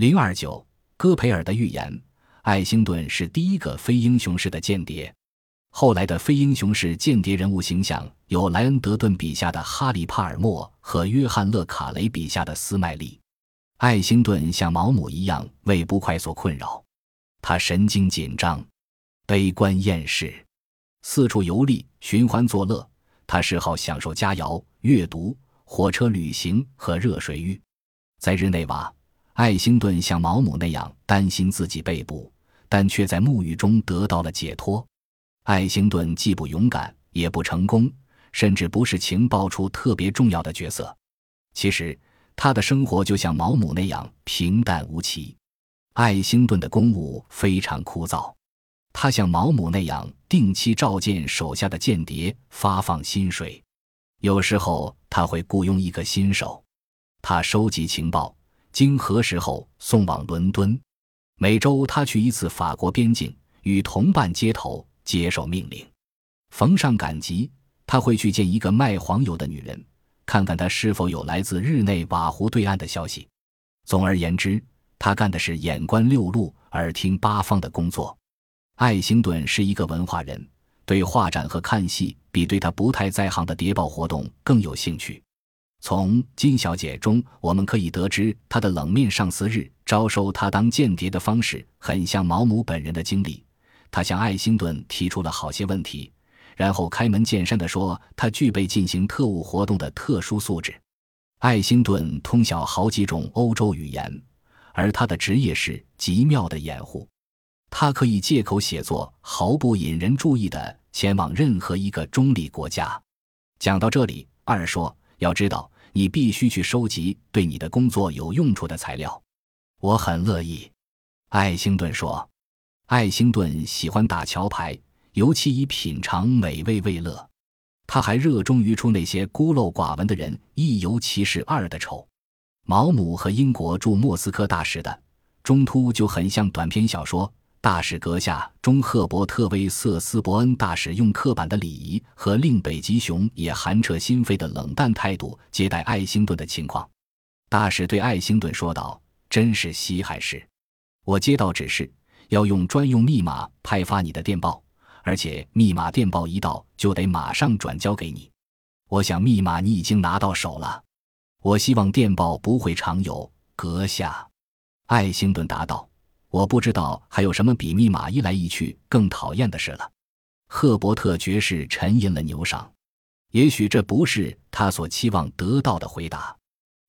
零二九，戈培尔的预言：爱辛顿是第一个非英雄式的间谍。后来的非英雄式间谍人物形象有莱恩·德顿笔下的哈里·帕尔默和约翰·勒卡雷笔下的斯麦利。爱辛顿像毛姆一样为不快所困扰，他神经紧张、悲观厌世，四处游历、寻欢作乐。他嗜好享受佳肴、阅读、火车旅行和热水浴。在日内瓦。爱辛顿像毛姆那样担心自己被捕，但却在沐浴中得到了解脱。爱辛顿既不勇敢，也不成功，甚至不是情报处特别重要的角色。其实，他的生活就像毛姆那样平淡无奇。爱辛顿的公务非常枯燥，他像毛姆那样定期召见手下的间谍，发放薪水。有时候他会雇佣一个新手，他收集情报。经核实后送往伦敦。每周他去一次法国边境，与同伴接头，接受命令。逢上赶集，他会去见一个卖黄油的女人，看看她是否有来自日内瓦湖对岸的消息。总而言之，他干的是眼观六路、耳听八方的工作。爱辛顿是一个文化人，对画展和看戏比对他不太在行的谍报活动更有兴趣。从金小姐中，我们可以得知，她的冷面上司日招收她当间谍的方式很像毛姆本人的经历。他向爱辛顿提出了好些问题，然后开门见山地说，他具备进行特务活动的特殊素质。爱辛顿通晓好几种欧洲语言，而他的职业是极妙的掩护。他可以借口写作，毫不引人注意地前往任何一个中立国家。讲到这里，二说。要知道，你必须去收集对你的工作有用处的材料。我很乐意，艾辛顿说。艾辛顿喜欢打桥牌，尤其以品尝美味为乐。他还热衷于出那些孤陋寡闻的人一尤其是二的丑。毛姆和英国驻莫斯科大使的中突就很像短篇小说。大使阁下中赫伯特威瑟斯伯恩大使用刻板的礼仪和令北极熊也寒彻心扉的冷淡态度接待爱辛顿的情况，大使对爱辛顿说道：“真是稀罕事！我接到指示，要用专用密码派发你的电报，而且密码电报一到就得马上转交给你。我想密码你已经拿到手了。我希望电报不会常有，阁下。”爱星顿答道。我不知道还有什么比密码一来一去更讨厌的事了。赫伯特爵士沉吟了牛嗓，也许这不是他所期望得到的回答。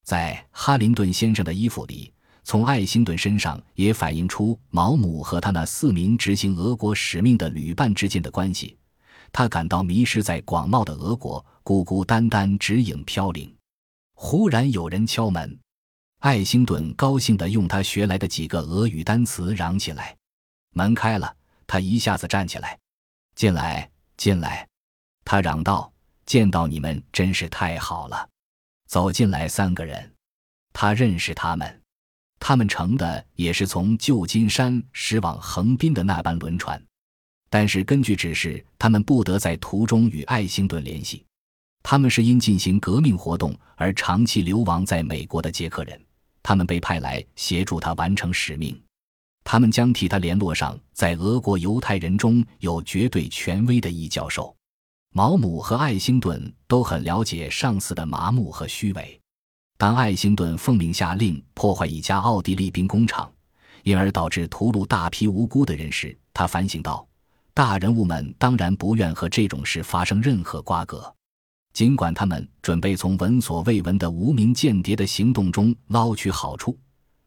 在哈林顿先生的衣服里，从爱辛顿身上也反映出毛姆和他那四名执行俄国使命的旅伴之间的关系。他感到迷失在广袤的俄国，孤孤单单，指影飘零。忽然有人敲门。爱辛顿高兴地用他学来的几个俄语单词嚷起来，门开了，他一下子站起来，进来，进来，他嚷道：“见到你们真是太好了。”走进来三个人，他认识他们，他们乘的也是从旧金山驶往横滨的那班轮船，但是根据指示，他们不得在途中与爱辛顿联系。他们是因进行革命活动而长期流亡在美国的捷克人。他们被派来协助他完成使命，他们将替他联络上在俄国犹太人中有绝对权威的一教授。毛姆和爱辛顿都很了解上司的麻木和虚伪。当爱辛顿奉命下令破坏一家奥地利兵工厂，因而导致屠戮大批无辜的人时，他反省道：“大人物们当然不愿和这种事发生任何瓜葛。”尽管他们准备从闻所未闻的无名间谍的行动中捞取好处，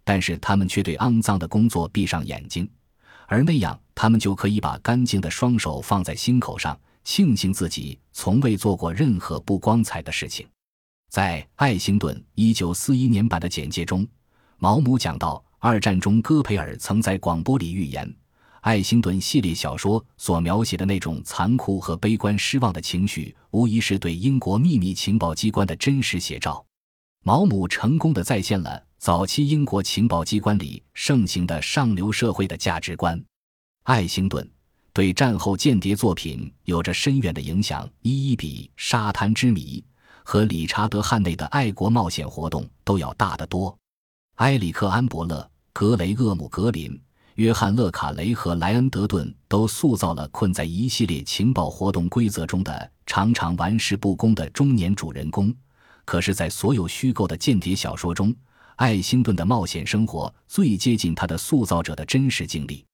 但是他们却对肮脏的工作闭上眼睛，而那样他们就可以把干净的双手放在心口上，庆幸自己从未做过任何不光彩的事情。在爱辛顿1941年版的简介中，毛姆讲到，二战中戈培尔曾在广播里预言。爱辛顿系列小说所描写的那种残酷和悲观、失望的情绪，无疑是对英国秘密情报机关的真实写照。毛姆成功的再现了早期英国情报机关里盛行的上流社会的价值观。爱辛顿对战后间谍作品有着深远的影响，一一比《沙滩之谜》和理查德·汉内的爱国冒险活动都要大得多。埃里克·安伯勒。格雷厄姆·格林、约翰·勒卡雷和莱恩·德顿都塑造了困在一系列情报活动规则中的常常玩世不恭的中年主人公。可是，在所有虚构的间谍小说中，艾辛顿的冒险生活最接近他的塑造者的真实经历。